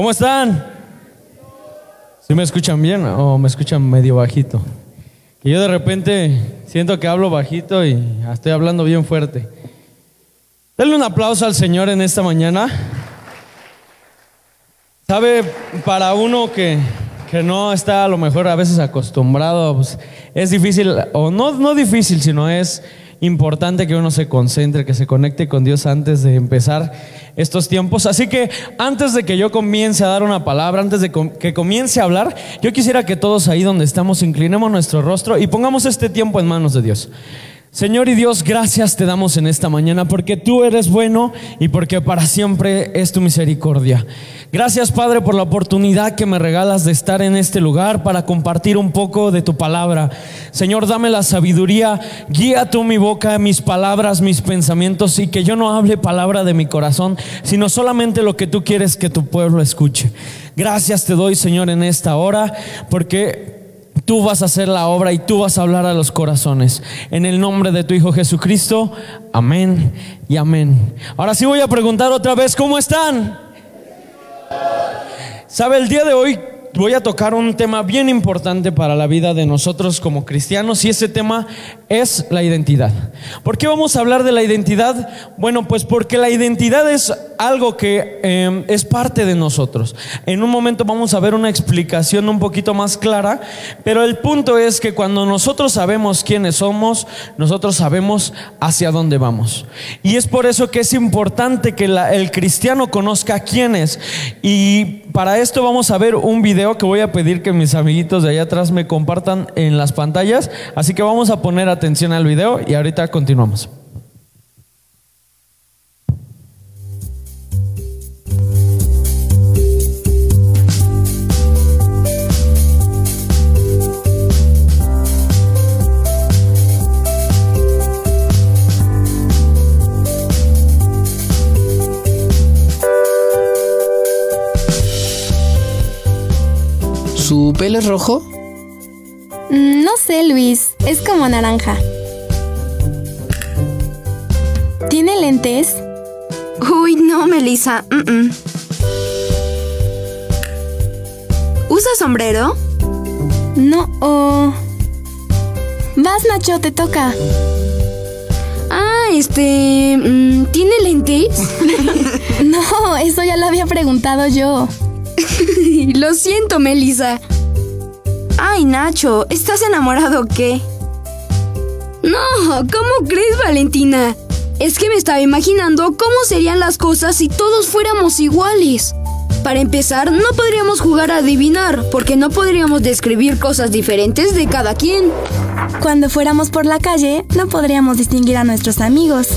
¿Cómo están? ¿Sí me escuchan bien o me escuchan medio bajito? Que yo de repente siento que hablo bajito y estoy hablando bien fuerte. Denle un aplauso al Señor en esta mañana. Sabe, para uno que, que no está a lo mejor a veces acostumbrado, pues, es difícil, o no, no difícil, sino es importante que uno se concentre, que se conecte con Dios antes de empezar estos tiempos. Así que antes de que yo comience a dar una palabra, antes de que comience a hablar, yo quisiera que todos ahí donde estamos inclinemos nuestro rostro y pongamos este tiempo en manos de Dios. Señor y Dios, gracias te damos en esta mañana porque tú eres bueno y porque para siempre es tu misericordia. Gracias Padre por la oportunidad que me regalas de estar en este lugar para compartir un poco de tu palabra. Señor, dame la sabiduría, guía tú mi boca, mis palabras, mis pensamientos y que yo no hable palabra de mi corazón, sino solamente lo que tú quieres que tu pueblo escuche. Gracias te doy Señor en esta hora porque Tú vas a hacer la obra y tú vas a hablar a los corazones. En el nombre de tu Hijo Jesucristo, amén y amén. Ahora sí voy a preguntar otra vez, ¿cómo están? ¿Sabe? El día de hoy voy a tocar un tema bien importante para la vida de nosotros como cristianos y ese tema es la identidad. ¿Por qué vamos a hablar de la identidad? Bueno, pues porque la identidad es algo que em, es parte de nosotros. En un momento vamos a ver una explicación un poquito más clara, pero el punto es que cuando nosotros sabemos quiénes somos, nosotros sabemos hacia dónde vamos. Y es por eso que es importante que el cristiano conozca quién es. Y para esto vamos a ver un video que voy a pedir que mis amiguitos de allá atrás me compartan en las pantallas. Así que vamos a poner atención al video y ahorita continuamos. ¿Su pelo es rojo? Mm, no sé, Luis. Es como naranja. ¿Tiene lentes? Uy, no, Melissa. ¿Usa sombrero? No. Oh. Vas, Nacho, te toca. Ah, este... Mm, ¿Tiene lentes? no, eso ya lo había preguntado yo. Lo siento, Melissa. Ay, Nacho, ¿estás enamorado o qué? No, ¿cómo crees, Valentina? Es que me estaba imaginando cómo serían las cosas si todos fuéramos iguales. Para empezar, no podríamos jugar a adivinar, porque no podríamos describir cosas diferentes de cada quien. Cuando fuéramos por la calle, no podríamos distinguir a nuestros amigos.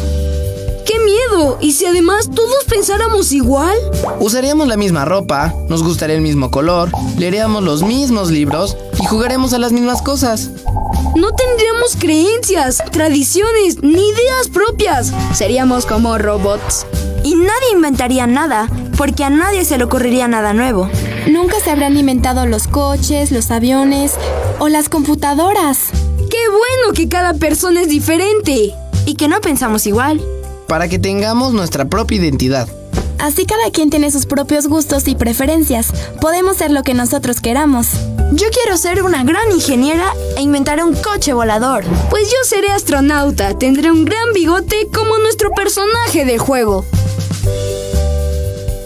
¡Qué miedo! ¿Y si además todos pensáramos igual? Usaríamos la misma ropa, nos gustaría el mismo color, leeríamos los mismos libros y jugaremos a las mismas cosas. No tendríamos creencias, tradiciones, ni ideas propias. Seríamos como robots. Y nadie inventaría nada, porque a nadie se le ocurriría nada nuevo. Nunca se habrán inventado los coches, los aviones o las computadoras. ¡Qué bueno que cada persona es diferente! Y que no pensamos igual para que tengamos nuestra propia identidad. Así cada quien tiene sus propios gustos y preferencias. Podemos ser lo que nosotros queramos. Yo quiero ser una gran ingeniera e inventar un coche volador. Pues yo seré astronauta, tendré un gran bigote como nuestro personaje de juego.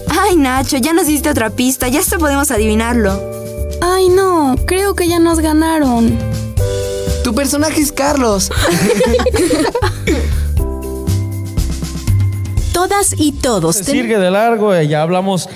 Ay, Nacho, ya nos diste otra pista, ya hasta podemos adivinarlo. Ay, no, creo que ya nos ganaron. Tu personaje es Carlos. todas y todos. Se sigue de largo, ya hablamos.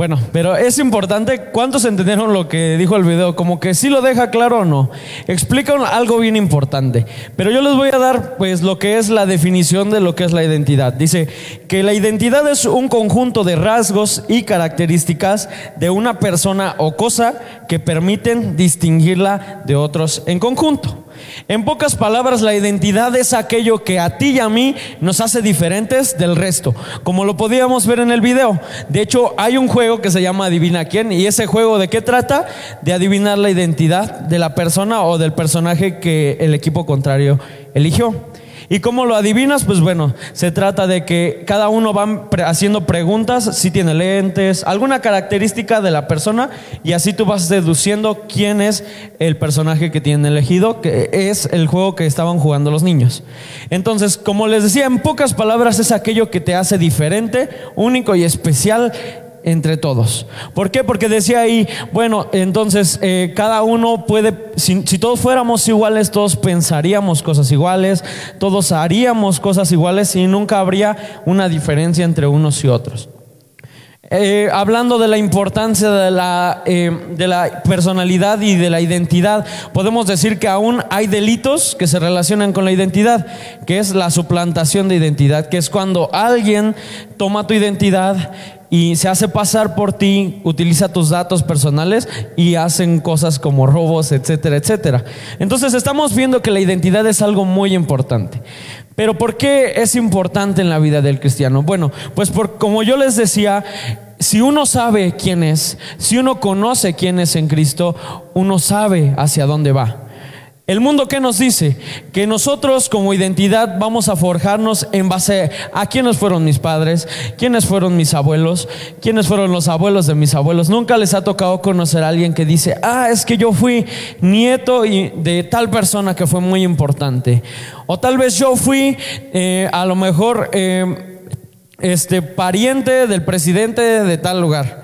Bueno, pero es importante, ¿cuántos entendieron lo que dijo el video? Como que sí lo deja claro o no. Explica algo bien importante. Pero yo les voy a dar pues lo que es la definición de lo que es la identidad. Dice que la identidad es un conjunto de rasgos y características de una persona o cosa que permiten distinguirla de otros en conjunto. En pocas palabras, la identidad es aquello que a ti y a mí nos hace diferentes del resto, como lo podíamos ver en el video. De hecho, hay un juego que se llama Adivina quién, y ese juego de qué trata? De adivinar la identidad de la persona o del personaje que el equipo contrario eligió. ¿Y cómo lo adivinas? Pues bueno, se trata de que cada uno va haciendo preguntas, si tiene lentes, alguna característica de la persona, y así tú vas deduciendo quién es el personaje que tienen elegido, que es el juego que estaban jugando los niños. Entonces, como les decía, en pocas palabras es aquello que te hace diferente, único y especial entre todos. ¿Por qué? Porque decía ahí, bueno, entonces eh, cada uno puede, si, todos fuéramos iguales, todos pensaríamos cosas iguales, todos haríamos cosas iguales y nunca habría una diferencia entre unos y otros. Eh, hablando de la importancia de la, eh, de la personalidad y de la identidad, podemos decir que aún hay delitos que se relacionan con la identidad, que es la suplantación de identidad, que es cuando alguien toma tu identidad y se hace pasar por ti, utiliza tus datos personales y hacen cosas como robos, etcétera, etcétera. Entonces estamos viendo que la identidad es algo muy importante. Pero ¿por qué es importante en la vida del cristiano? Bueno, pues por, como yo les decía, si uno sabe quién es, si uno conoce quién es en Cristo, uno sabe hacia dónde va. El mundo que nos dice que nosotros como identidad vamos a forjarnos en base a quiénes fueron mis padres, quiénes fueron mis abuelos, quiénes fueron los abuelos de mis abuelos. Nunca les ha tocado conocer a alguien que dice, ah, es que yo fui nieto de tal persona que fue muy importante. O tal vez yo fui eh, a lo mejor eh, este, pariente del presidente de tal lugar.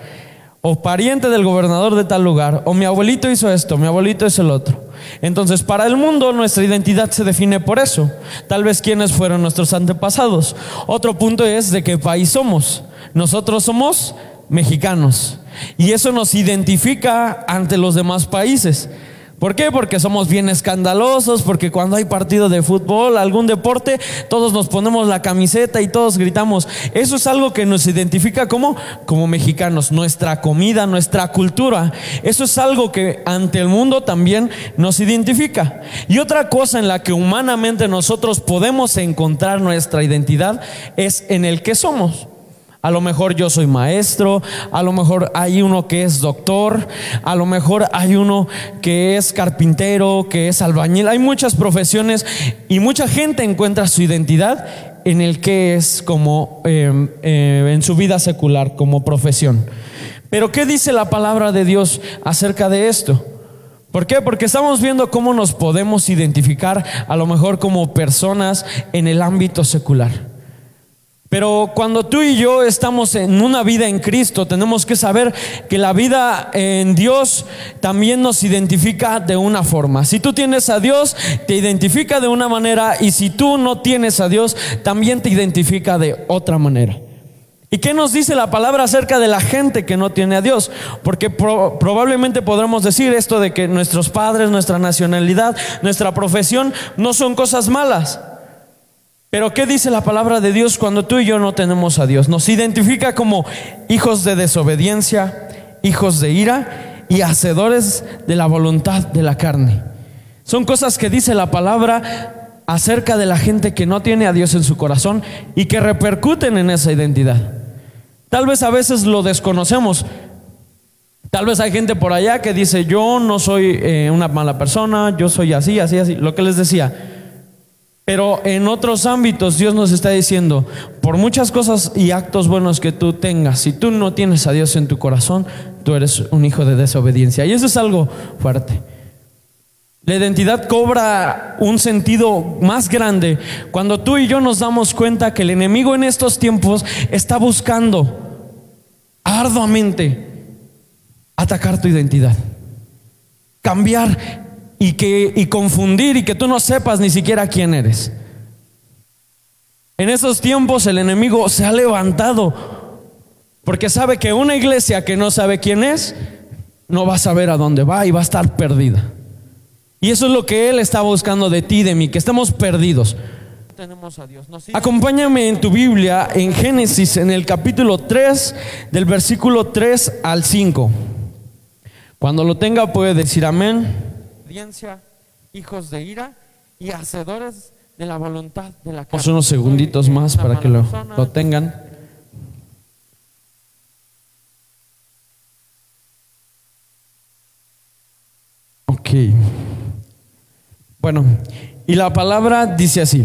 O pariente del gobernador de tal lugar. O mi abuelito hizo esto, mi abuelito es el otro. Entonces, para el mundo nuestra identidad se define por eso. Tal vez quiénes fueron nuestros antepasados. Otro punto es de qué país somos. Nosotros somos mexicanos. Y eso nos identifica ante los demás países. ¿Por qué? Porque somos bien escandalosos, porque cuando hay partido de fútbol, algún deporte, todos nos ponemos la camiseta y todos gritamos. Eso es algo que nos identifica como, como mexicanos, nuestra comida, nuestra cultura. Eso es algo que ante el mundo también nos identifica. Y otra cosa en la que humanamente nosotros podemos encontrar nuestra identidad es en el que somos. A lo mejor yo soy maestro, a lo mejor hay uno que es doctor, a lo mejor hay uno que es carpintero, que es albañil. Hay muchas profesiones y mucha gente encuentra su identidad en el que es como em, eh, en su vida secular, como profesión. Pero ¿qué dice la palabra de Dios acerca de esto? ¿Por qué? Porque estamos viendo cómo nos podemos identificar a lo mejor como personas en el ámbito secular. Pero cuando tú y yo estamos en una vida en Cristo, tenemos que saber que la vida en Dios también nos identifica de una forma. Si tú tienes a Dios, te identifica de una manera y si tú no tienes a Dios, también te identifica de otra manera. ¿Y qué nos dice la palabra acerca de la gente que no tiene a Dios? Porque probablemente podremos decir esto de que nuestros padres, nuestra nacionalidad, nuestra profesión no son cosas malas. Pero ¿qué dice la palabra de Dios cuando tú y yo no tenemos a Dios? Nos identifica como hijos de desobediencia, hijos de ira y hacedores de la voluntad de la carne. Son cosas que dice la palabra acerca de la gente que no tiene a Dios en su corazón y que repercuten en esa identidad. Tal vez a veces lo desconocemos. Tal vez hay gente por allá que dice, yo no soy eh, una mala persona, yo soy así, así, así. Lo que les decía, pero en otros ámbitos Dios nos está diciendo, por muchas cosas y actos buenos que tú tengas, si tú no tienes a Dios en tu corazón, tú eres un hijo de desobediencia. Y eso es algo fuerte. La identidad cobra un sentido más grande cuando tú y yo nos damos cuenta que el enemigo en estos tiempos está buscando arduamente atacar tu identidad, cambiar y, que, y confundir y que tú no sepas ni siquiera quién eres. En esos tiempos el enemigo se ha levantado porque sabe que una iglesia que no sabe quién es, no va a saber a dónde va y va a estar perdida. Y eso es lo que Él está buscando de ti, de mí, que estemos perdidos. Tenemos a Dios. Acompáñame en tu Biblia en Génesis, en el capítulo 3, del versículo 3 al 5. Cuando lo tenga puede decir amén hijos de ira y hacedores de la voluntad de la carne. unos segunditos más para que lo, lo tengan. Ok. Bueno, y la palabra dice así.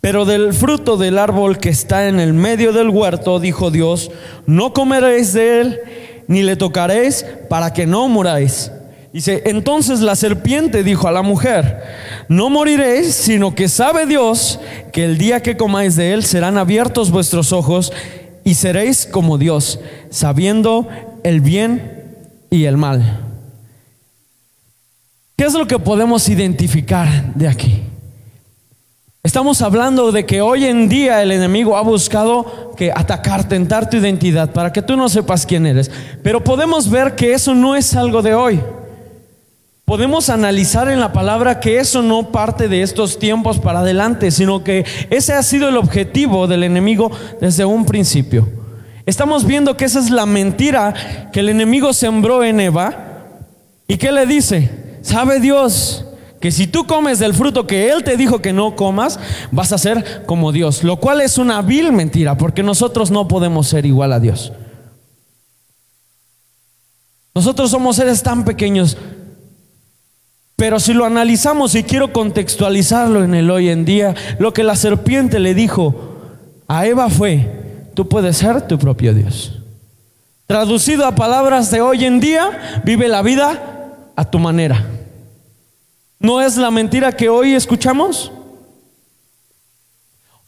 Pero del fruto del árbol que está en el medio del huerto, dijo Dios, no comeréis de él, ni le tocaréis, para que no muráis. Dice, entonces la serpiente dijo a la mujer, no moriréis, sino que sabe Dios que el día que comáis de él serán abiertos vuestros ojos y seréis como Dios, sabiendo el bien y el mal. ¿Qué es lo que podemos identificar de aquí? Estamos hablando de que hoy en día el enemigo ha buscado que atacar, tentar tu identidad para que tú no sepas quién eres. Pero podemos ver que eso no es algo de hoy. Podemos analizar en la palabra que eso no parte de estos tiempos para adelante, sino que ese ha sido el objetivo del enemigo desde un principio. Estamos viendo que esa es la mentira que el enemigo sembró en Eva. ¿Y qué le dice? ¿Sabe Dios? que si tú comes del fruto que Él te dijo que no comas, vas a ser como Dios, lo cual es una vil mentira, porque nosotros no podemos ser igual a Dios. Nosotros somos seres tan pequeños, pero si lo analizamos y quiero contextualizarlo en el hoy en día, lo que la serpiente le dijo a Eva fue, tú puedes ser tu propio Dios. Traducido a palabras de hoy en día, vive la vida a tu manera. ¿No es la mentira que hoy escuchamos?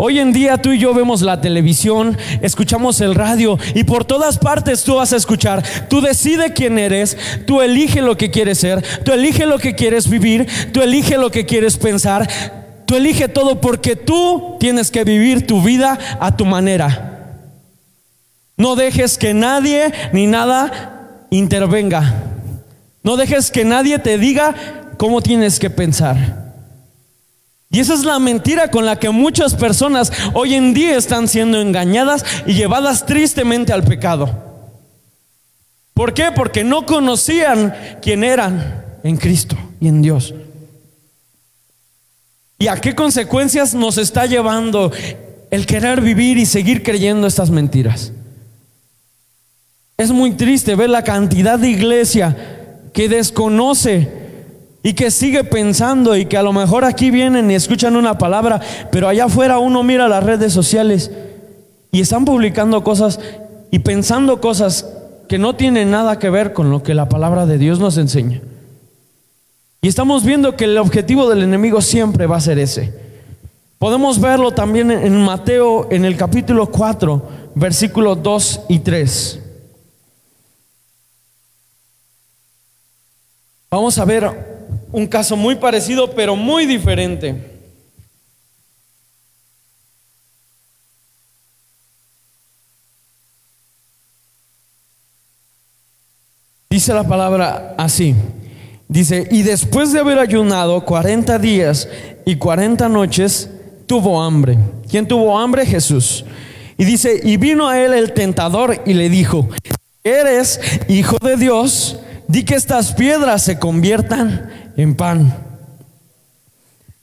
Hoy en día tú y yo vemos la televisión, escuchamos el radio y por todas partes tú vas a escuchar. Tú decides quién eres, tú elige lo que quieres ser, tú elige lo que quieres vivir, tú elige lo que quieres pensar, tú elige todo porque tú tienes que vivir tu vida a tu manera. No dejes que nadie ni nada intervenga. No dejes que nadie te diga cómo tienes que pensar. Y esa es la mentira con la que muchas personas hoy en día están siendo engañadas y llevadas tristemente al pecado. ¿Por qué? Porque no conocían quién eran en Cristo y en Dios. ¿Y a qué consecuencias nos está llevando el querer vivir y seguir creyendo estas mentiras? Es muy triste ver la cantidad de iglesia que desconoce y que sigue pensando y que a lo mejor aquí vienen y escuchan una palabra, pero allá afuera uno mira las redes sociales y están publicando cosas y pensando cosas que no tienen nada que ver con lo que la palabra de Dios nos enseña. Y estamos viendo que el objetivo del enemigo siempre va a ser ese. Podemos verlo también en Mateo en el capítulo 4, versículos 2 y 3. Vamos a ver un caso muy parecido, pero muy diferente. Dice la palabra así. Dice, y después de haber ayunado 40 días y 40 noches, tuvo hambre. ¿Quién tuvo hambre? Jesús. Y dice, y vino a él el tentador y le dijo, ¿eres hijo de Dios? Di que estas piedras se conviertan en pan.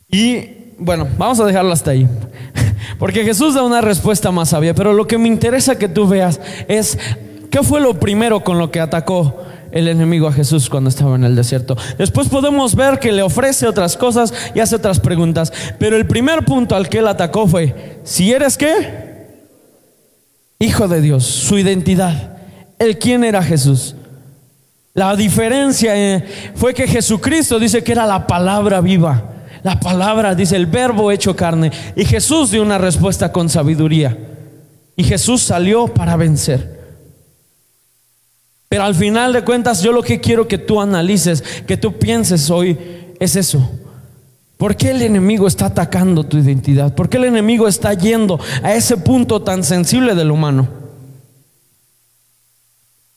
Y bueno, vamos a dejarlo hasta ahí. Porque Jesús da una respuesta más sabia, pero lo que me interesa que tú veas es qué fue lo primero con lo que atacó el enemigo a Jesús cuando estaba en el desierto. Después podemos ver que le ofrece otras cosas y hace otras preguntas, pero el primer punto al que él atacó fue, si eres qué? Hijo de Dios, su identidad, el quién era Jesús. La diferencia eh, fue que Jesucristo dice que era la palabra viva. La palabra, dice el verbo hecho carne. Y Jesús dio una respuesta con sabiduría. Y Jesús salió para vencer. Pero al final de cuentas, yo lo que quiero que tú analices, que tú pienses hoy, es eso. ¿Por qué el enemigo está atacando tu identidad? ¿Por qué el enemigo está yendo a ese punto tan sensible del humano?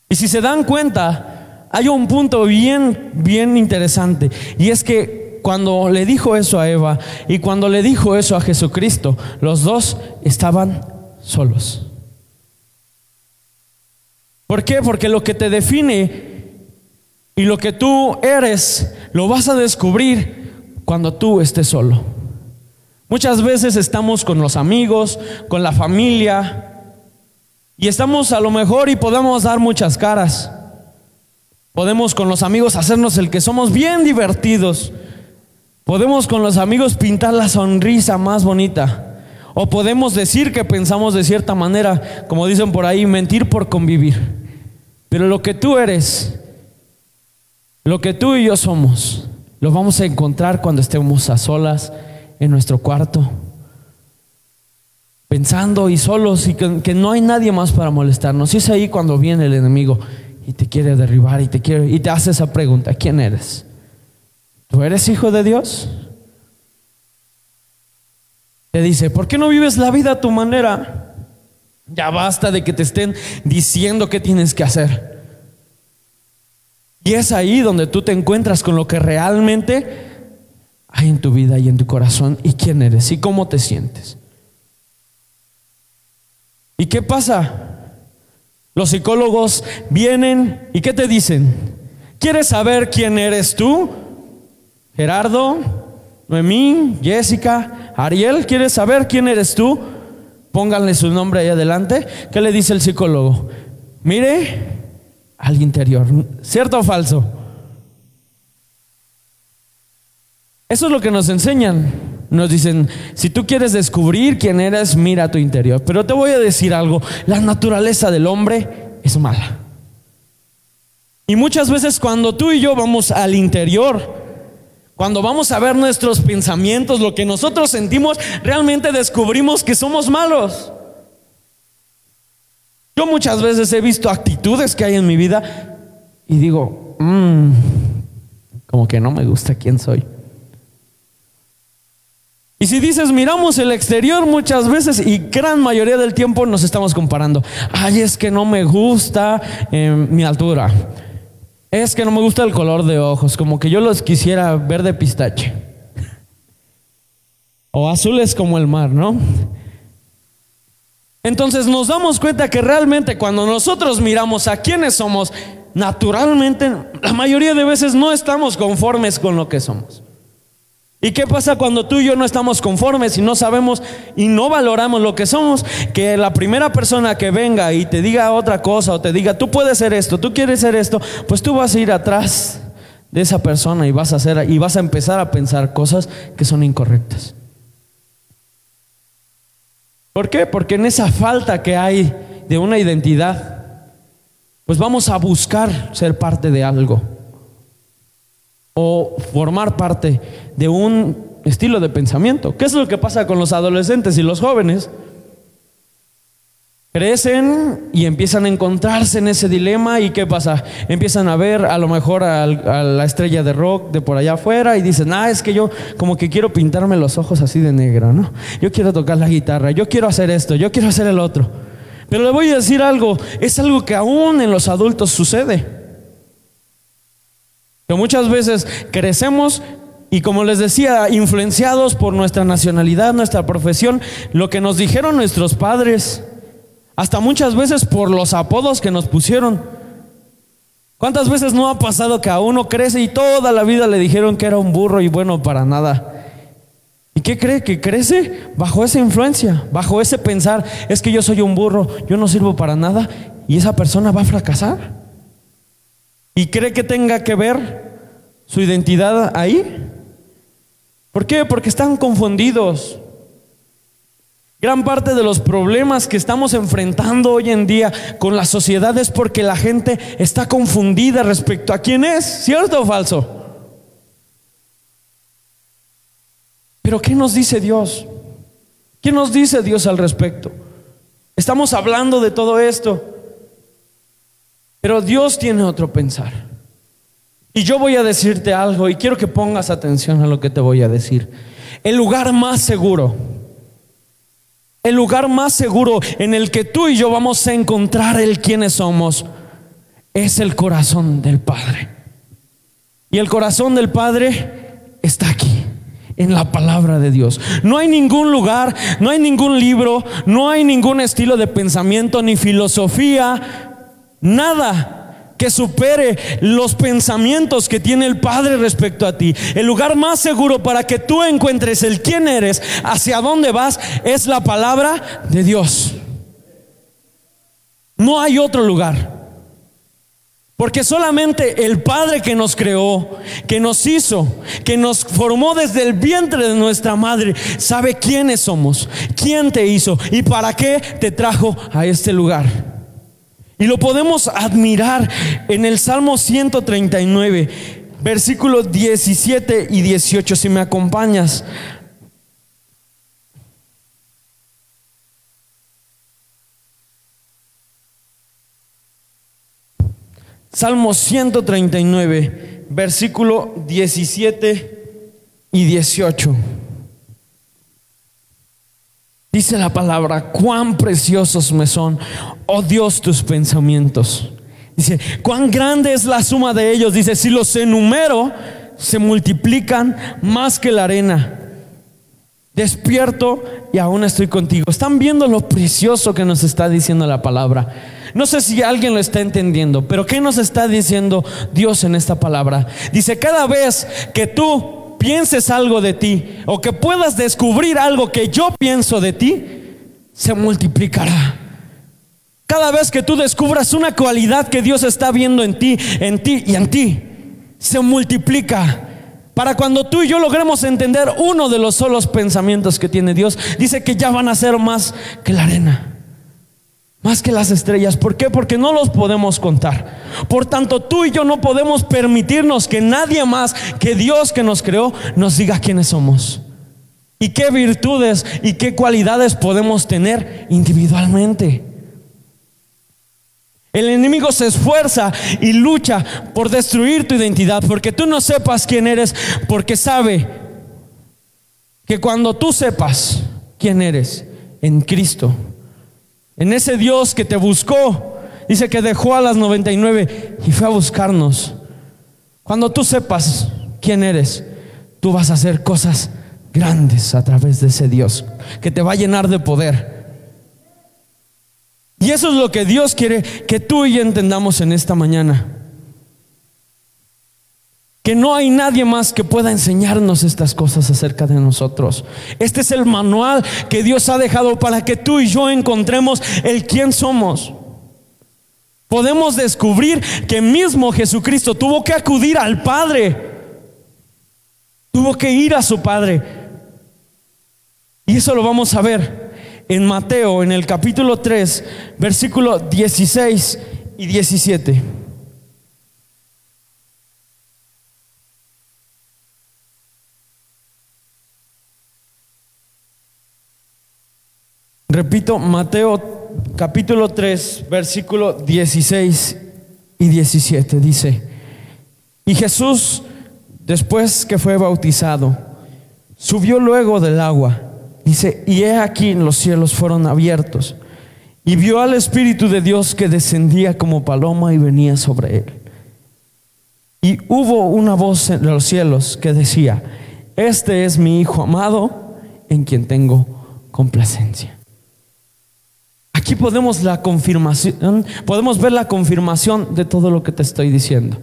Y si se dan cuenta, hay un punto bien, bien interesante. Y es que cuando le dijo eso a Eva y cuando le dijo eso a Jesucristo, los dos estaban solos. ¿Por qué? Porque lo que te define y lo que tú eres lo vas a descubrir cuando tú estés solo. Muchas veces estamos con los amigos, con la familia, y estamos a lo mejor y podemos dar muchas caras. Podemos con los amigos hacernos el que somos bien divertidos. Podemos con los amigos pintar la sonrisa más bonita. O podemos decir que pensamos de cierta manera, como dicen por ahí, mentir por convivir. Pero lo que tú eres, lo que tú y yo somos, lo vamos a encontrar cuando estemos a solas en nuestro cuarto, pensando y solos y que, no hay nadie más para molestarnos. Y es ahí cuando viene el enemigo y te quiere derribar y te quiere y te hace esa pregunta, ¿quién eres? ¿Tú eres hijo de Dios? Te dice, ¿por qué no vives la vida a tu manera? Ya basta de que te estén diciendo qué tienes que hacer. Y es ahí donde tú te encuentras con lo que realmente hay en tu vida y en tu corazón y quién eres y cómo te sientes. ¿Y qué pasa? Los psicólogos vienen y ¿qué te dicen? ¿Quieres saber quién eres tú? Gerardo, Noemí, Jessica, Ariel, ¿quieres saber quién eres tú? Pónganle su nombre ahí adelante. ¿Qué le dice el psicólogo? Mire al interior. ¿Cierto o falso? Eso es lo que nos enseñan. Nos dicen, si tú quieres descubrir quién eres, mira tu interior. Pero te voy a decir algo, la naturaleza del hombre es mala. Y muchas veces cuando tú y yo vamos al interior, cuando vamos a ver nuestros pensamientos, lo que nosotros sentimos, realmente descubrimos que somos malos. Yo muchas veces he visto actitudes que hay en mi vida y digo, mmm, como que no me gusta quién soy. Y si dices, miramos el exterior muchas veces y gran mayoría del tiempo nos estamos comparando. Ay, es que no me gusta eh, mi altura. Es que no me gusta el color de ojos, como que yo los quisiera verde pistache. O azules como el mar, ¿no? Entonces nos damos cuenta que realmente cuando nosotros miramos a quiénes somos, naturalmente, la mayoría de veces no estamos conformes con lo que somos. ¿Y qué pasa cuando tú y yo no estamos conformes y no sabemos y no valoramos lo que somos? Que la primera persona que venga y te diga otra cosa o te diga, tú puedes ser esto, tú quieres ser esto, pues tú vas a ir atrás de esa persona y vas a hacer y vas a empezar a pensar cosas que son incorrectas. ¿Por qué? Porque en esa falta que hay de una identidad, pues vamos a buscar ser parte de algo o formar parte de un estilo de pensamiento. ¿Qué es lo que pasa con los adolescentes y los jóvenes? Crecen y empiezan a encontrarse en ese dilema y ¿qué pasa? Empiezan a ver a lo mejor a, la estrella de rock de por allá afuera y dicen, ah, es que yo como que quiero pintarme los ojos así de negro, ¿no? Yo quiero tocar la guitarra, yo quiero hacer esto, yo quiero hacer el otro. Pero le voy a decir algo, es algo que aún en los adultos sucede muchas veces crecemos y como les decía, influenciados por nuestra nacionalidad, nuestra profesión, lo que nos dijeron nuestros padres, hasta muchas veces por los apodos que nos pusieron. ¿Cuántas veces no ha pasado que a uno crece y toda la vida le dijeron que era un burro y bueno para nada? ¿Y qué cree? Que crece bajo esa influencia, bajo ese pensar, es que yo soy un burro, yo no sirvo para nada y esa persona va a fracasar. ¿Y cree que tenga que ver su identidad ahí? ¿Por qué? Porque están confundidos. Gran parte de los problemas que estamos enfrentando hoy en día con la sociedad es porque la gente está confundida respecto a quién es, ¿cierto o falso? Pero ¿qué nos dice Dios? ¿Qué nos dice Dios al respecto? Estamos hablando de todo esto. Pero Dios tiene otro pensar. Y yo voy a decirte algo y quiero que pongas atención a lo que te voy a decir. El lugar más seguro, el lugar más seguro en el que tú y yo vamos a encontrar el quiénes somos, es el corazón del Padre. Y el corazón del Padre está aquí, en la palabra de Dios. No hay ningún lugar, no hay ningún libro, no hay ningún estilo de pensamiento ni filosofía Nada que supere los pensamientos que tiene el Padre respecto a ti. El lugar más seguro para que tú encuentres el quién eres, hacia dónde vas, es la palabra de Dios. No hay otro lugar. Porque solamente el Padre que nos creó, que nos hizo, que nos formó desde el vientre de nuestra madre, sabe quiénes somos, quién te hizo y para qué te trajo a este lugar. Y lo podemos admirar en el Salmo 139, versículos 17 y 18, si me acompañas. Salmo 139, versículo 17 y 18. Dice la palabra, cuán preciosos me son, oh Dios, tus pensamientos. Dice, cuán grande es la suma de ellos. Dice, si los enumero, se multiplican más que la arena. Despierto y aún estoy contigo. Están viendo lo precioso que nos está diciendo la palabra. No sé si alguien lo está entendiendo, pero ¿qué nos está diciendo Dios en esta palabra? Dice, cada vez que tú pienses algo de ti o que puedas descubrir algo que yo pienso de ti, se multiplicará. Cada vez que tú descubras una cualidad que Dios está viendo en ti, en ti y en ti, se multiplica. Para cuando tú y yo logremos entender uno de los solos pensamientos que tiene Dios, dice que ya van a ser más que la arena. Más que las estrellas. ¿Por qué? Porque no los podemos contar. Por tanto, tú y yo no podemos permitirnos que nadie más que Dios que nos creó nos diga quiénes somos. Y qué virtudes y qué cualidades podemos tener individualmente. El enemigo se esfuerza y lucha por destruir tu identidad, porque tú no sepas quién eres, porque sabe que cuando tú sepas quién eres en Cristo, en ese Dios que te buscó, dice que dejó a las 99 y fue a buscarnos. Cuando tú sepas quién eres, tú vas a hacer cosas grandes a través de ese Dios que te va a llenar de poder. Y eso es lo que Dios quiere que tú y yo entendamos en esta mañana. Que no hay nadie más que pueda enseñarnos estas cosas acerca de nosotros. Este es el manual que Dios ha dejado para que tú y yo encontremos el quién somos. Podemos descubrir que mismo Jesucristo tuvo que acudir al Padre. Tuvo que ir a su Padre. Y eso lo vamos a ver en Mateo, en el capítulo 3, versículo 16 y 17. Repito, Mateo capítulo 3, versículo 16 y 17 dice, y Jesús, después que fue bautizado, subió luego del agua Dice, y he aquí los cielos fueron abiertos y vio al Espíritu de Dios que descendía como paloma y venía sobre él. Y hubo una voz en los cielos que decía, este es mi Hijo amado en quien tengo complacencia. Podemos la confirmación, podemos ver la confirmación de todo lo que te estoy diciendo.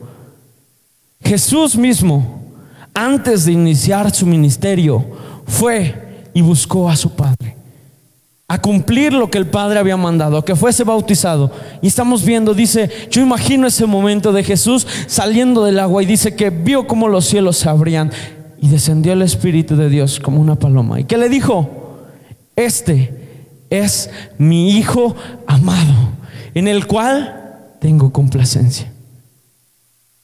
Jesús mismo, antes de iniciar su ministerio, fue y buscó a su padre. A cumplir lo que el padre había mandado, que fuese bautizado. Y estamos viendo, dice, yo imagino ese momento de Jesús saliendo del agua y dice que vio como los cielos se abrían y descendió el Espíritu de Dios como una paloma. ¿Y que le dijo? Este es mi Hijo amado, en el cual tengo complacencia.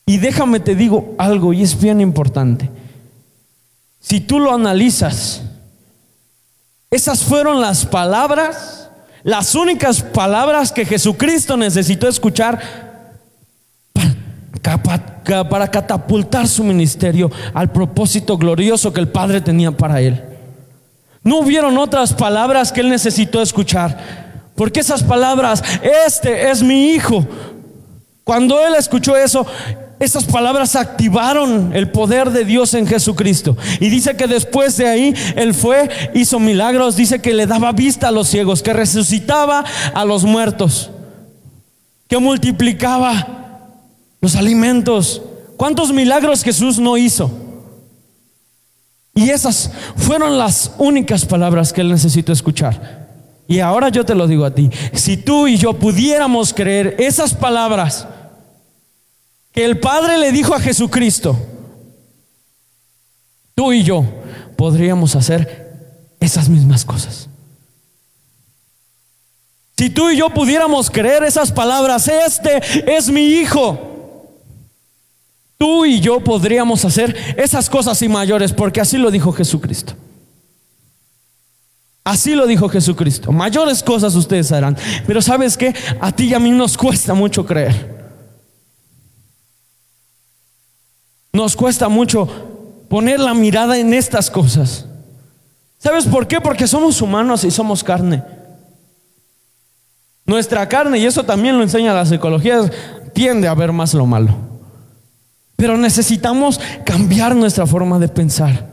Y déjame te digo algo, y es bien importante. Si tú lo analizas, esas fueron las palabras, las únicas palabras que Jesucristo necesitó escuchar para, catapultar su ministerio al propósito glorioso que el Padre tenía para él. No hubieron otras palabras que él necesitó escuchar, porque esas palabras, este es mi hijo, cuando él escuchó eso, esas palabras activaron el poder de Dios en Jesucristo. Y dice que después de ahí Él fue, hizo milagros, dice que le daba vista a los ciegos, que resucitaba a los muertos, que multiplicaba los alimentos. ¿Cuántos milagros Jesús no hizo? Y esas fueron las únicas palabras que Él necesitó escuchar. Y ahora yo te lo digo a ti, si tú y yo pudiéramos creer esas palabras, que el Padre le dijo a Jesucristo, tú y yo podríamos hacer esas mismas cosas. Si tú y yo pudiéramos creer esas palabras, este es mi hijo, tú y yo podríamos hacer esas cosas y mayores, porque así lo dijo Jesucristo. Así lo dijo Jesucristo. Mayores cosas ustedes harán. Pero sabes que a ti y a mí nos cuesta mucho creer. Nos cuesta mucho poner la mirada en estas cosas. ¿Sabes por qué? Porque somos humanos y somos carne. Nuestra carne, y eso también lo enseña la psicología, tiende a ver más lo malo. Pero necesitamos cambiar nuestra forma de pensar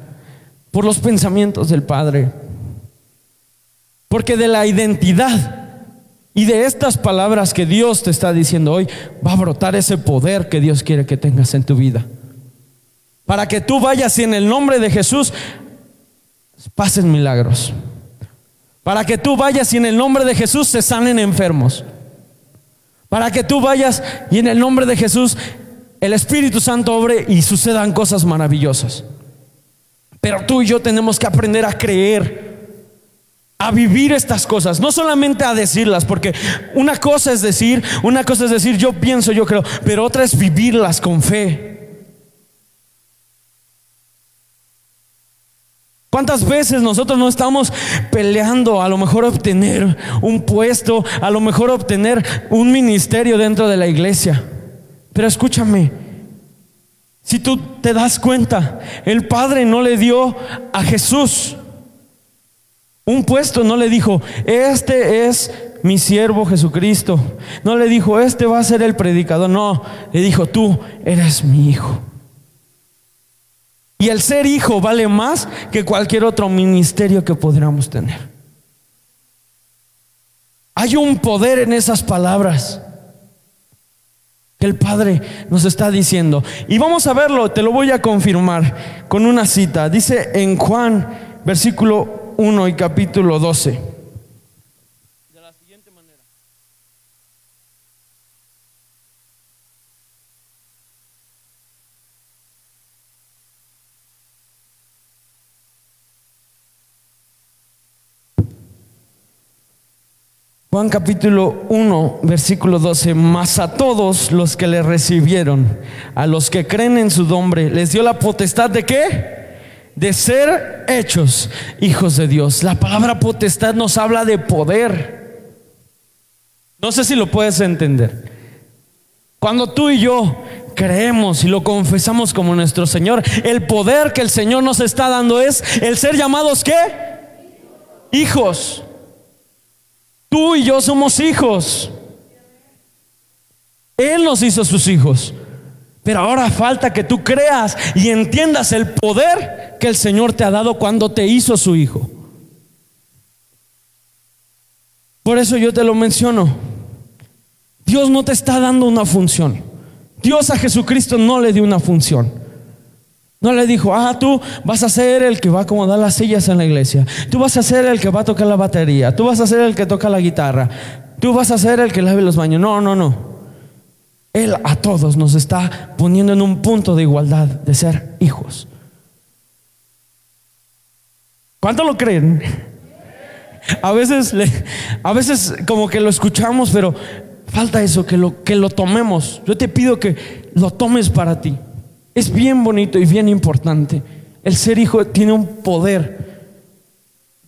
por los pensamientos del Padre. Porque de la identidad y de estas palabras que Dios te está diciendo hoy, va a brotar ese poder que Dios quiere que tengas en tu vida. Para que tú vayas y en el nombre de Jesús pasen milagros. Para que tú vayas y en el nombre de Jesús se sanen enfermos. Para que tú vayas y en el nombre de Jesús el Espíritu Santo obre y sucedan cosas maravillosas. Pero tú y yo tenemos que aprender a creer, a vivir estas cosas, no solamente a decirlas, porque una cosa es decir, una cosa es decir, yo pienso, yo creo, pero otra es vivirlas con fe. ¿Cuántas veces nosotros no estamos peleando a lo mejor obtener un puesto, a lo mejor obtener un ministerio dentro de la iglesia? Pero escúchame, si tú te das cuenta, el Padre no le dio a Jesús un puesto, no le dijo, este es mi siervo Jesucristo. No le dijo, este va a ser el predicador. No, le dijo, tú eres mi hijo. Y el ser hijo vale más que cualquier otro ministerio que podríamos tener. Hay un poder en esas palabras el Padre nos está diciendo. Y vamos a verlo, te lo voy a confirmar con una cita. Dice en Juan, versículo 1 y capítulo 12. Juan capítulo 1, versículo 12, más a todos los que le recibieron, a los que creen en su nombre, les dio la potestad de qué? De ser hechos hijos de Dios. La palabra potestad nos habla de poder. No sé si lo puedes entender. Cuando tú y yo creemos y lo confesamos como nuestro Señor, el poder que el Señor nos está dando es el ser llamados qué? Hijos. Tú y yo somos hijos. Él nos hizo sus hijos. Pero ahora falta que tú creas y entiendas el poder que el Señor te ha dado cuando te hizo su hijo. Por eso yo te lo menciono. Dios no te está dando una función. Dios a Jesucristo no le dio una función. No le dijo, ah, tú vas a ser el que va a acomodar las sillas en la iglesia. Tú vas a ser el que va a tocar la batería. Tú vas a ser el que toca la guitarra. Tú vas a ser el que lave los baños. No, no, no. Él a todos nos está poniendo en un punto de igualdad de ser hijos. ¿Cuánto lo creen? A veces, a veces como que lo escuchamos, pero falta eso, que lo, que lo tomemos. Yo te pido que lo tomes para ti. Es bien bonito y bien importante. El ser hijo tiene un poder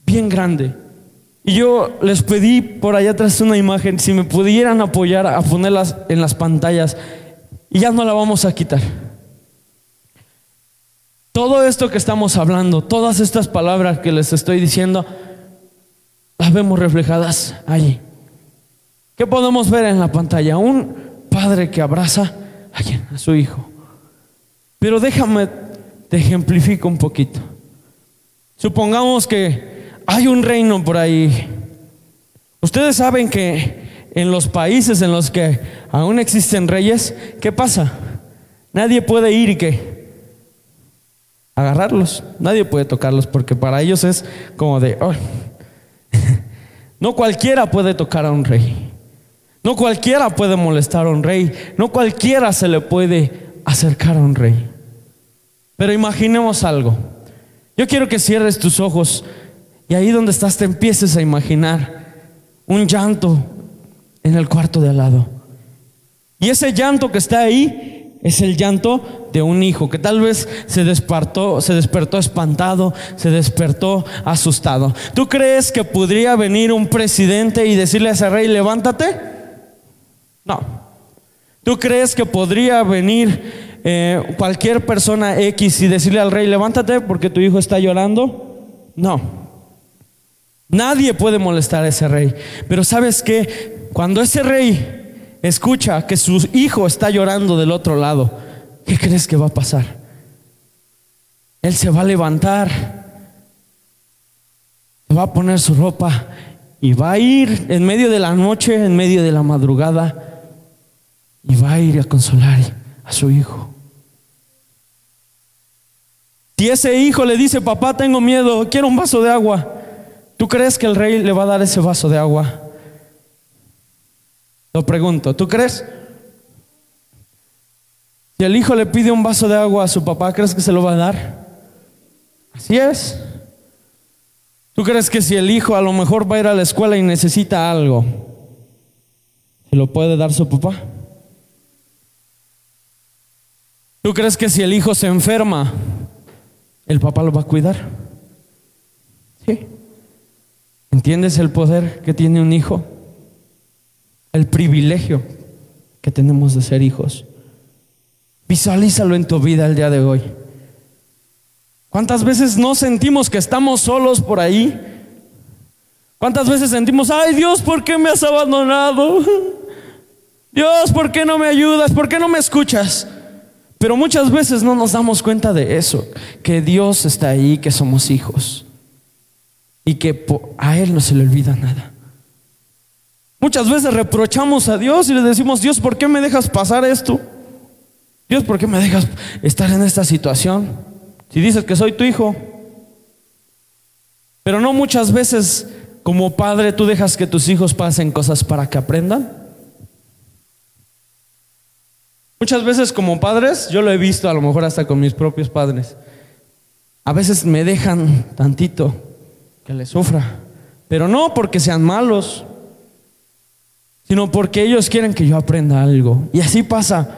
bien grande. Y yo les pedí por allá atrás una imagen, si me pudieran apoyar a ponerlas en las pantallas, y ya no la vamos a quitar. Todo esto que estamos hablando, todas estas palabras que les estoy diciendo, las vemos reflejadas allí. ¿Qué podemos ver en la pantalla? Un padre que abraza a, a su hijo. Pero déjame, te ejemplifico un poquito. Supongamos que hay un reino por ahí. Ustedes saben que en los países en los que aún existen reyes, ¿qué pasa? Nadie puede ir y que agarrarlos, nadie puede tocarlos porque para ellos es como de, no cualquiera puede tocar a un rey. No cualquiera puede molestar a un rey, no cualquiera se le puede acercar a un rey. Pero imaginemos algo. Yo quiero que cierres tus ojos y ahí donde estás te empieces a imaginar un llanto en el cuarto de al lado. Y ese llanto que está ahí es el llanto de un hijo que tal vez se despertó, se despertó espantado, se despertó asustado. ¿Tú crees que podría venir un presidente y decirle a ese rey, levántate? No. ¿Tú crees que podría venir eh, cualquier persona X y decirle al rey, levántate porque tu hijo está llorando? No. Nadie puede molestar a ese rey. Pero sabes que cuando ese rey escucha que su hijo está llorando del otro lado, ¿qué crees que va a pasar? Él se va a levantar, va a poner su ropa y va a ir en medio de la noche, en medio de la madrugada, y va a ir a consolar a su hijo. Si ese hijo le dice, papá, tengo miedo, quiero un vaso de agua, ¿tú crees que el rey le va a dar ese vaso de agua? Lo pregunto, ¿tú crees? Si el hijo le pide un vaso de agua a su papá, ¿crees que se lo va a dar? Así es. ¿Tú crees que si el hijo a lo mejor va a ir a la escuela y necesita algo, se lo puede dar su papá? ¿Tú crees que si el hijo se enferma, el papá lo va a cuidar? Sí. ¿Entiendes el poder que tiene un hijo? el privilegio que tenemos de ser hijos. Visualízalo en tu vida el día de hoy. ¿Cuántas veces no sentimos que estamos solos por ahí? ¿Cuántas veces sentimos, ay Dios, ¿por qué me has abandonado? Dios, ¿por qué no me ayudas? ¿Por qué no me escuchas? Pero muchas veces no nos damos cuenta de eso, que Dios está ahí, que somos hijos y que a Él no se le olvida nada. Muchas veces reprochamos a Dios y le decimos, Dios, ¿por qué me dejas pasar esto? Dios, ¿por qué me dejas estar en esta situación? Si dices que soy tu hijo. Pero no muchas veces como padre tú dejas que tus hijos pasen cosas para que aprendan. Muchas veces como padres, yo lo he visto a lo mejor hasta con mis propios padres, a veces me dejan tantito que le sufra, pero no porque sean malos, sino porque ellos quieren que yo aprenda algo. Y así pasa.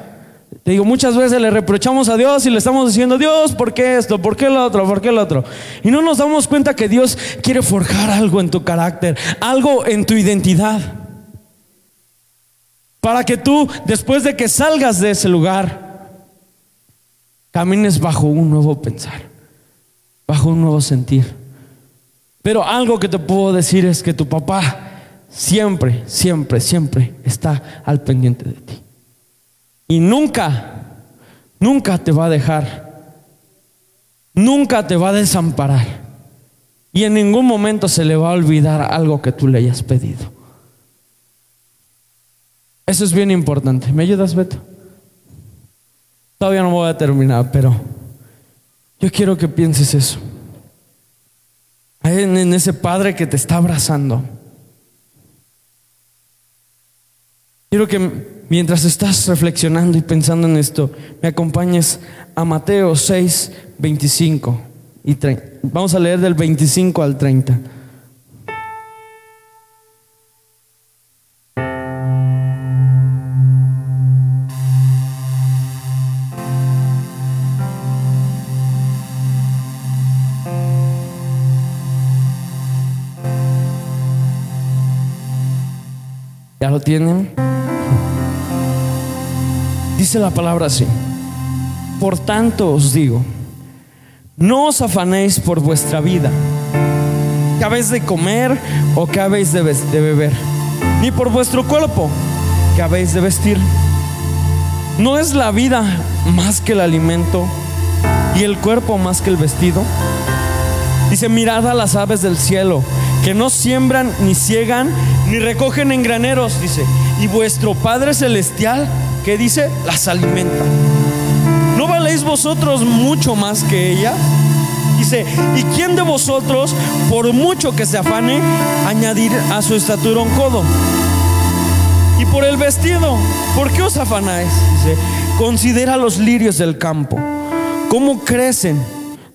Te digo, muchas veces le reprochamos a Dios y le estamos diciendo, Dios, ¿por qué esto? ¿Por qué lo otro? ¿Por qué lo otro? Y no nos damos cuenta que Dios quiere forjar algo en tu carácter, algo en tu identidad. Para que tú, después de que salgas de ese lugar, camines bajo un nuevo pensar, bajo un nuevo sentir. Pero algo que te puedo decir es que tu papá siempre, siempre, siempre está al pendiente de ti. Y nunca, nunca te va a dejar, nunca te va a desamparar. Y en ningún momento se le va a olvidar algo que tú le hayas pedido. Eso es bien importante. ¿Me ayudas, Beto? Todavía no voy a terminar, pero yo quiero que pienses eso. En ese Padre que te está abrazando Quiero que mientras estás reflexionando y pensando en esto, me acompañes a Mateo 6, 25 y 30. Vamos a leer del 25 al 30. Tienen? Dice la palabra así. Por tanto os digo, no os afanéis por vuestra vida, que habéis de comer o que habéis de, beber, ni por vuestro cuerpo, que habéis de vestir. ¿No es la vida más que el alimento y el cuerpo más que el vestido? Dice, mirad a las aves del cielo, que no siembran, ni ciegan, ni recogen en graneros, dice, y vuestro Padre Celestial ¿Qué dice? Las alimenta. ¿No valéis vosotros mucho más que ella? Dice, ¿y quién de vosotros, por mucho que se afane, añadir a su estatura un codo? Y por el vestido, ¿por qué os afanáis? Dice, considera los lirios del campo, cómo crecen,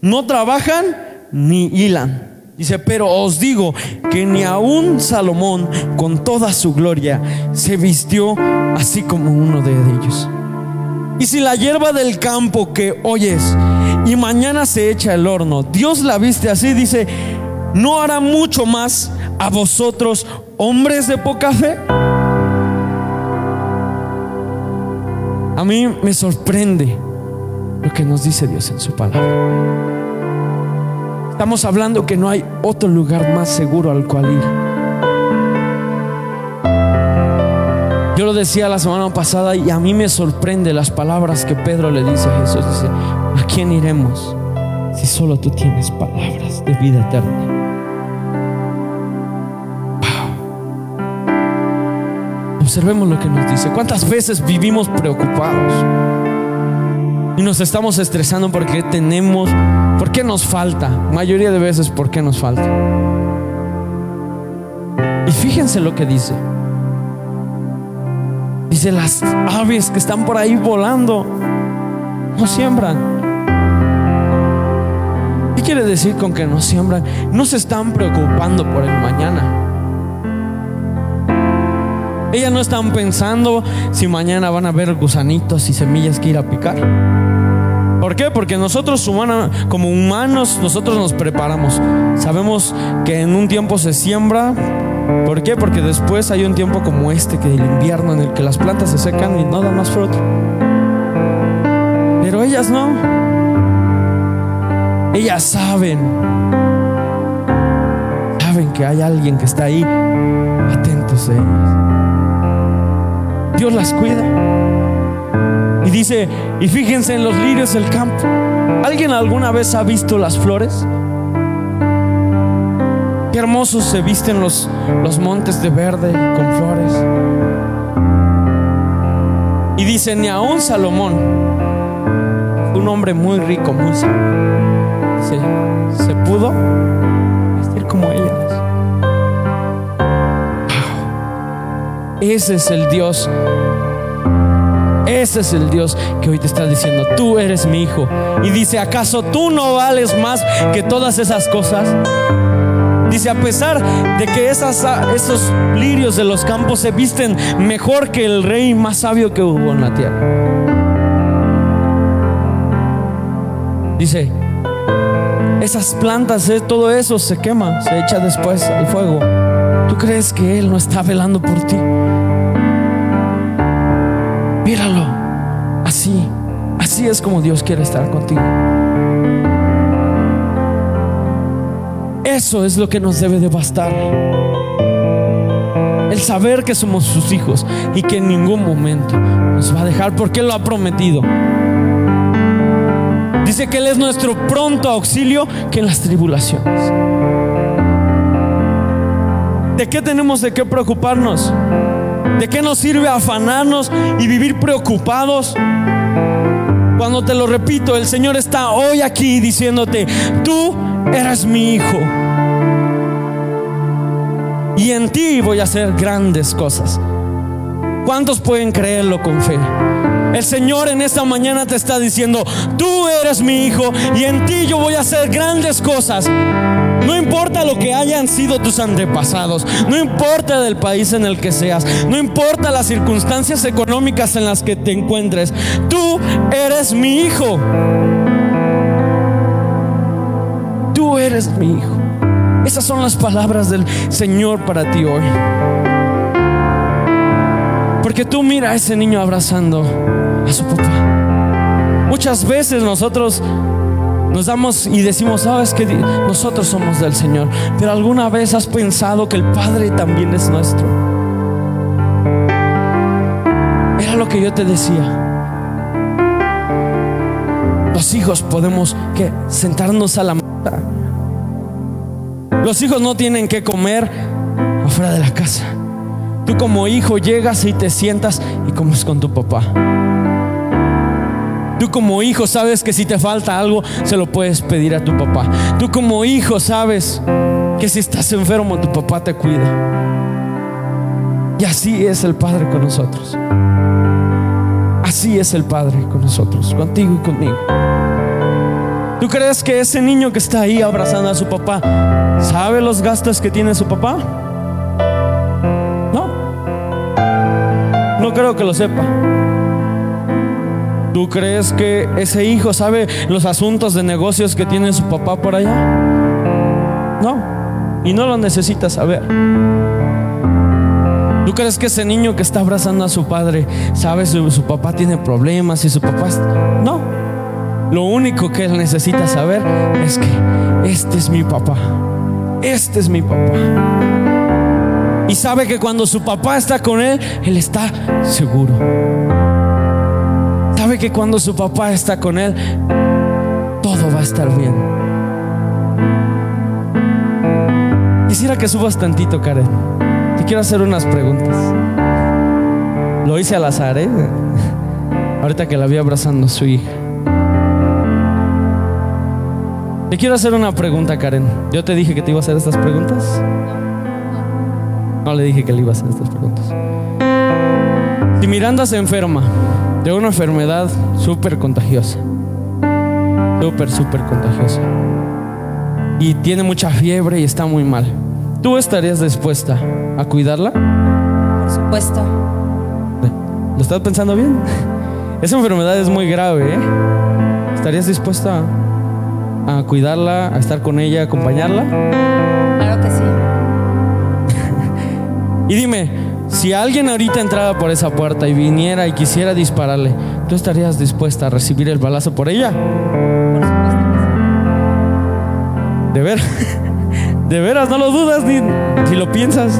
no trabajan ni hilan. Dice, pero os digo que ni aun Salomón con toda su gloria se vistió así como uno de ellos. Y si la hierba del campo que oyes y mañana se echa el horno, Dios la viste así, dice, ¿no hará mucho más a vosotros, hombres de poca fe? A mí me sorprende lo que nos dice Dios en su palabra. Estamos hablando que no hay otro lugar más seguro al cual ir. Yo lo decía la semana pasada y a mí me sorprende las palabras que Pedro le dice a Jesús. Dice, ¿a quién iremos si solo tú tienes palabras de vida eterna? Observemos lo que nos dice. ¿Cuántas veces vivimos preocupados? Y nos estamos estresando porque tenemos, porque nos falta. Mayoría de veces, ¿por qué nos falta? Y fíjense lo que dice. Dice, las aves que están por ahí volando no siembran. ¿Qué quiere decir con que no siembran? No se están preocupando por el mañana. Ellas no están pensando si mañana van a ver gusanitos y semillas que ir a picar. ¿Por qué? Porque nosotros humanos, como humanos, nosotros nos preparamos. Sabemos que en un tiempo se siembra. ¿Por qué? Porque después hay un tiempo como este, que el invierno, en el que las plantas se secan y no dan más fruto. Pero ellas no. Ellas saben. Saben que hay alguien que está ahí, atentos a ellas. Dios las cuida. Y dice, y fíjense en los lirios del campo. ¿Alguien alguna vez ha visto las flores? Qué hermosos se visten los, los montes de verde con flores. Y dice, ni aún Salomón, un hombre muy rico, muy sabio, se, pudo vestir como ellas. Ese es el Dios. Ese es el Dios que hoy te está diciendo, tú eres mi hijo. Y dice, ¿acaso tú no vales más que todas esas cosas? Dice, a pesar de que esos lirios de los campos se visten mejor que el rey más sabio que hubo en la tierra. Dice, esas plantas, eh, todo eso se quema, se echa después al fuego. ¿Tú crees que Él no está velando por ti? Es como Dios quiere estar contigo. Eso es lo que nos debe de bastar. El saber que somos sus hijos y que en ningún momento nos va a dejar porque Él lo ha prometido. Dice que Él es nuestro pronto auxilio que en las tribulaciones. ¿De qué tenemos de qué preocuparnos? ¿De qué nos sirve afanarnos y vivir preocupados? Cuando te lo repito, el Señor está hoy aquí diciéndote, tú eres mi hijo. Y en ti voy a hacer grandes cosas. ¿Cuántos pueden creerlo con fe? El Señor en esta mañana te está diciendo, tú eres mi hijo y en ti yo voy a hacer grandes cosas. No importa lo que hayan sido tus antepasados, no importa del país en el que seas, no importa las circunstancias económicas en las que te encuentres, tú eres mi hijo. Tú eres mi hijo. Esas son las palabras del Señor para ti hoy. Porque tú mira a ese niño abrazando a su papá. Muchas veces nosotros nos damos y decimos, sabes que nosotros somos del Señor. Pero alguna vez has pensado que el Padre también es nuestro. Era lo que yo te decía. Los hijos podemos que sentarnos a la mesa. Los hijos no tienen que comer afuera de la casa. Tú como hijo llegas y te sientas y comes con tu papá. Tú como hijo sabes que si te falta algo, se lo puedes pedir a tu papá. Tú como hijo sabes que si estás enfermo, tu papá te cuida. Y así es el Padre con nosotros. Así es el Padre con nosotros, contigo y conmigo. ¿Tú crees que ese niño que está ahí abrazando a su papá sabe los gastos que tiene su papá? No. No creo que lo sepa. ¿Tú crees que ese hijo sabe los asuntos de negocios que tiene su papá por allá? No. Y no lo necesita saber. ¿Tú crees que ese niño que está abrazando a su padre sabe si su papá tiene problemas, y su papá... No. Lo único que él necesita saber es que este es mi papá. Este es mi papá. Y sabe que cuando su papá está con él, él está seguro. Que cuando su papá está con él, todo va a estar bien. Quisiera que subas tantito, Karen. Te quiero hacer unas preguntas. Lo hice al azar, ¿eh? Ahorita que la vi abrazando a su hija. Te quiero hacer una pregunta, Karen. Yo te dije que te iba a hacer estas preguntas. No le dije que le iba a hacer estas preguntas. Si Miranda se enferma de una enfermedad súper contagiosa, súper, súper contagiosa, y tiene mucha fiebre y está muy mal, ¿tú estarías dispuesta a cuidarla? Por supuesto. ¿Lo estás pensando bien? Esa enfermedad es muy grave, ¿eh? ¿Estarías dispuesta a cuidarla, a estar con ella, a acompañarla? Claro que sí. Y dime, si alguien ahorita entrara por esa puerta y viniera y quisiera dispararle, ¿tú estarías dispuesta a recibir el balazo por ella? ¿De ver? ¿De veras? ¿No lo dudas ni si lo piensas?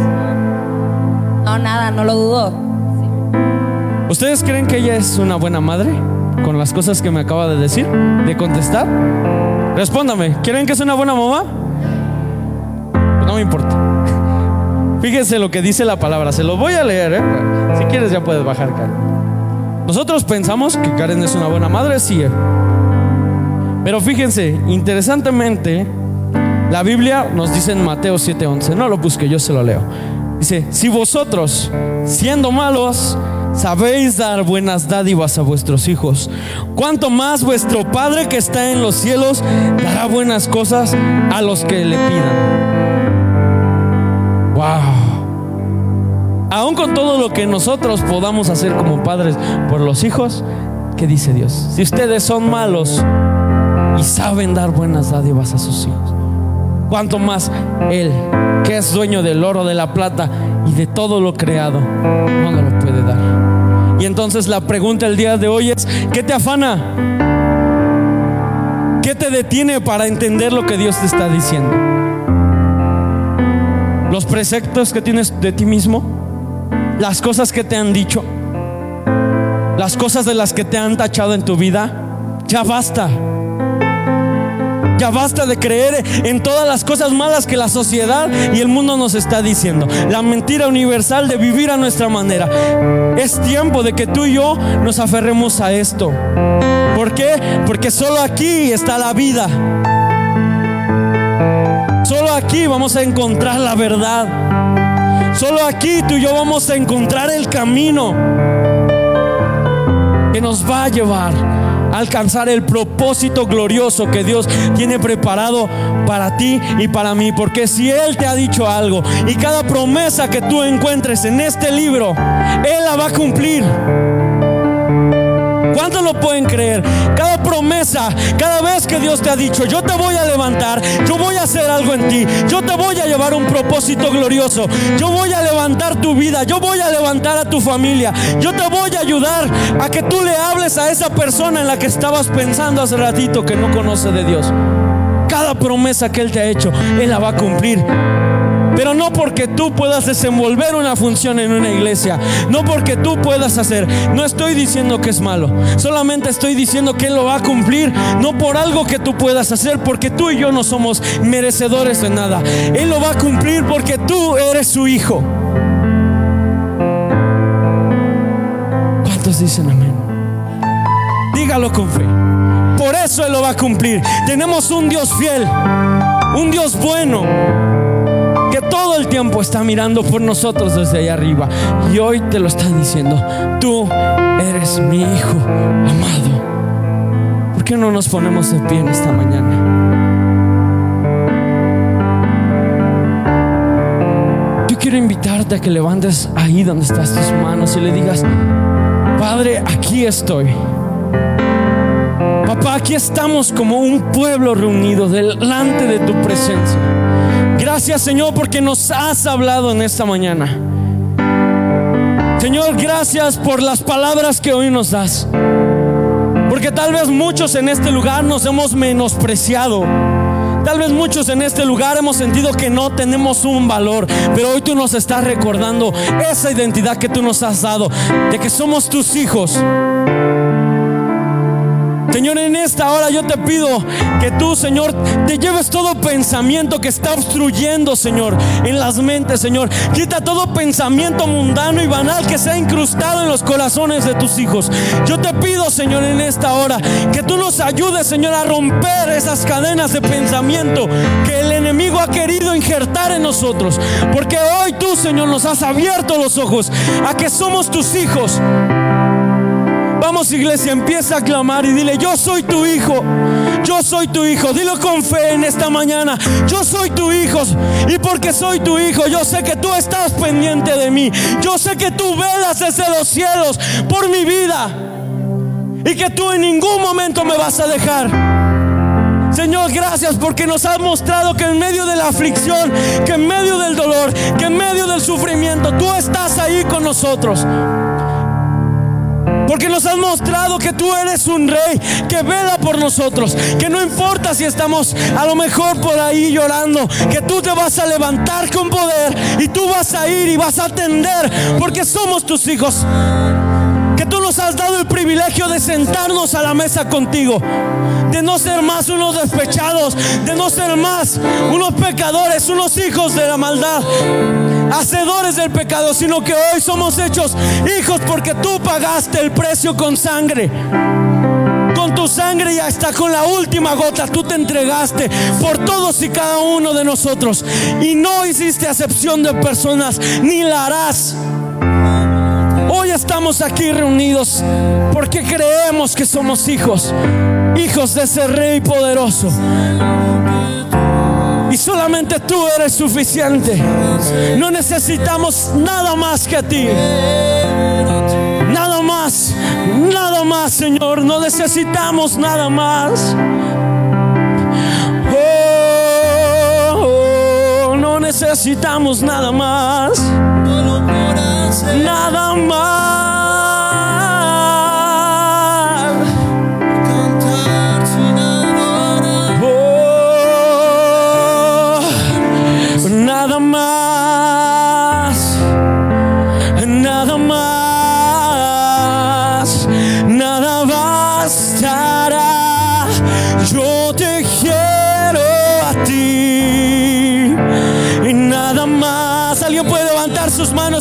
No, nada, no lo dudo. ¿Ustedes creen que ella es una buena madre? Con las cosas que me acaba de decir, de contestar. Respóndame, ¿quieren que es una buena mamá? No me importa. Fíjense lo que dice la palabra, se lo voy a leer, ¿eh? Si quieres ya puedes bajar, Karen. Nosotros pensamos que Karen es una buena madre, sí. ¿eh? Pero fíjense, interesantemente, la Biblia nos dice en Mateo 7:11, no lo busque, yo se lo leo. Dice, si vosotros, siendo malos, sabéis dar buenas dádivas a vuestros hijos, cuanto más vuestro Padre que está en los cielos dará buenas cosas a los que le pidan. Wow. Aún con todo lo que nosotros podamos hacer como padres por los hijos, ¿qué dice Dios? Si ustedes son malos y saben dar buenas dádivas a sus hijos, cuanto más Él, que es dueño del oro, de la plata y de todo lo creado, no lo puede dar. Y entonces la pregunta el día de hoy es, ¿qué te afana? ¿Qué te detiene para entender lo que Dios te está diciendo? Los preceptos que tienes de ti mismo, las cosas que te han dicho, las cosas de las que te han tachado en tu vida, ya basta. Ya basta de creer en todas las cosas malas que la sociedad y el mundo nos está diciendo. La mentira universal de vivir a nuestra manera. Es tiempo de que tú y yo nos aferremos a esto. ¿Por qué? Porque solo aquí está la vida. Solo aquí vamos a encontrar la verdad. Solo aquí tú y yo vamos a encontrar el camino que nos va a llevar a alcanzar el propósito glorioso que Dios tiene preparado para ti y para mí. Porque si Él te ha dicho algo y cada promesa que tú encuentres en este libro, Él la va a cumplir. ¿Cuántos lo pueden creer? Cada promesa, cada vez que Dios te ha dicho, yo te voy a levantar, yo voy a hacer algo en ti, yo te voy a llevar un propósito glorioso, yo voy a levantar tu vida, yo voy a levantar a tu familia, yo te voy a ayudar a que tú le hables a esa persona en la que estabas pensando hace ratito que no conoce de Dios. Cada promesa que Él te ha hecho, Él la va a cumplir. Pero no porque tú puedas desenvolver una función en una iglesia, no porque tú puedas hacer. No estoy diciendo que es malo, solamente estoy diciendo que Él lo va a cumplir, no por algo que tú puedas hacer, porque tú y yo no somos merecedores de nada. Él lo va a cumplir porque tú eres su hijo. ¿Cuántos dicen amén? Dígalo con fe. Por eso Él lo va a cumplir. Tenemos un Dios fiel, un Dios bueno todo el tiempo está mirando por nosotros desde allá arriba. Y hoy te lo está diciendo, tú eres mi hijo amado. ¿Por qué no nos ponemos de pie en esta mañana? Yo quiero invitarte a que levantes ahí donde estás tus manos y le digas, Padre, aquí estoy. Papá, aquí estamos como un pueblo reunido delante de tu presencia. Gracias Señor porque nos has hablado en esta mañana. Señor, gracias por las palabras que hoy nos das. Porque tal vez muchos en este lugar nos hemos menospreciado. Tal vez muchos en este lugar hemos sentido que no tenemos un valor, pero hoy tú nos estás recordando esa identidad que tú nos has dado, de que somos tus hijos. Señor, en esta hora yo te pido que tú, Señor, te lleves todo pensamiento que está obstruyendo, Señor, en las mentes, Señor. Quita todo pensamiento mundano y banal que se ha incrustado en los corazones de tus hijos. Yo te pido, Señor, en esta hora, que tú nos ayudes, Señor, a romper esas cadenas de pensamiento que el enemigo ha querido injertar en nosotros. Porque hoy tú, Señor, nos has abierto los ojos a que somos tus hijos. Vamos iglesia, empieza a clamar y dile, yo soy tu hijo, yo soy tu hijo. Dilo con fe en esta mañana, yo soy tu hijo. Y porque soy tu hijo, yo sé que tú estás pendiente de mí. Yo sé que tú velas desde los cielos por mi vida. Y que tú en ningún momento me vas a dejar. Señor, gracias porque nos has mostrado que en medio de la aflicción, que en medio del dolor, que en medio del sufrimiento, tú estás ahí con nosotros. Porque nos has mostrado que tú eres un rey que vela por nosotros. Que no importa si estamos a lo mejor por ahí llorando. Que tú te vas a levantar con poder. Y tú vas a ir y vas a atender. Porque somos tus hijos. Que tú nos has dado el privilegio de sentarnos a la mesa contigo. De no ser más unos despechados. De no ser más unos pecadores. Unos hijos de la maldad hacedores del pecado, sino que hoy somos hechos hijos porque tú pagaste el precio con sangre. Con tu sangre y hasta con la última gota tú te entregaste por todos y cada uno de nosotros. Y no hiciste acepción de personas, ni la harás. Hoy estamos aquí reunidos porque creemos que somos hijos, hijos de ese rey poderoso. Y solamente tú eres suficiente. No necesitamos nada más que a ti. Nada más, nada más, Señor. No necesitamos nada más. Oh, oh, no necesitamos nada más. Nada más.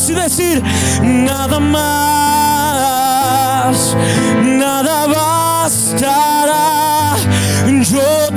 Y decir, nada más. Nada bastará. Yo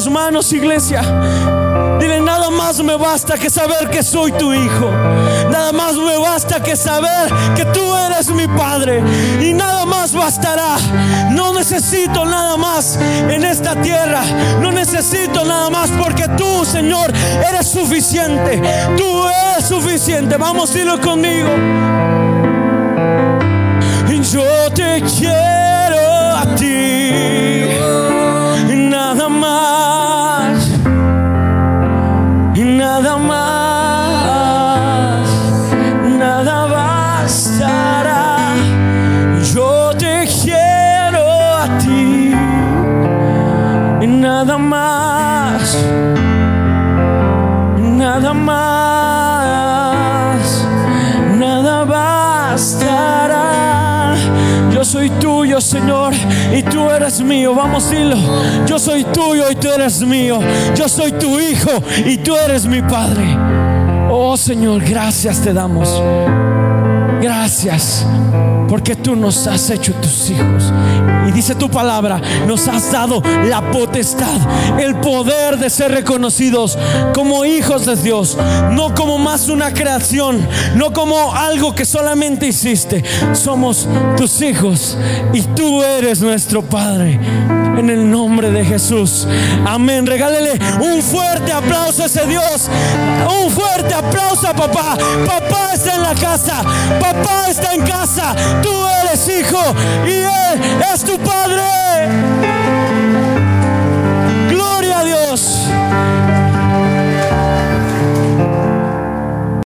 tus manos, iglesia. Dile, nada más me basta que saber que soy tu hijo. Nada más me basta que saber que tú eres mi padre. Y nada más bastará. No necesito nada más en esta tierra. No necesito nada más porque tú, Señor, eres suficiente. Tú eres suficiente. Vamos a irlo conmigo. Yo te quiero a ti. Nada más. Nada más. Nada bastará. Yo te quiero a ti. Nada más. Nada más. Nada bastará. Yo soy tuyo, Señor, y tú eres mío. Vamos, dilo. Yo soy tuyo y tú eres mío. Yo soy tu hijo y tú eres mi padre. Oh, Señor, gracias te damos. Gracias porque tú nos has hecho tus hijos. Y dice tu palabra, nos has dado la potestad, el poder de ser reconocidos como hijos de Dios, no como más una creación, no como algo que solamente hiciste. Somos tus hijos y tú eres nuestro Padre. En el nombre de Jesús. Amén. Regálele un fuerte aplauso a ese Dios. Un fuerte aplauso a papá. Papá está en la casa. Papá está en casa. Tú eres hijo y Él es tu Padre. Gloria a Dios.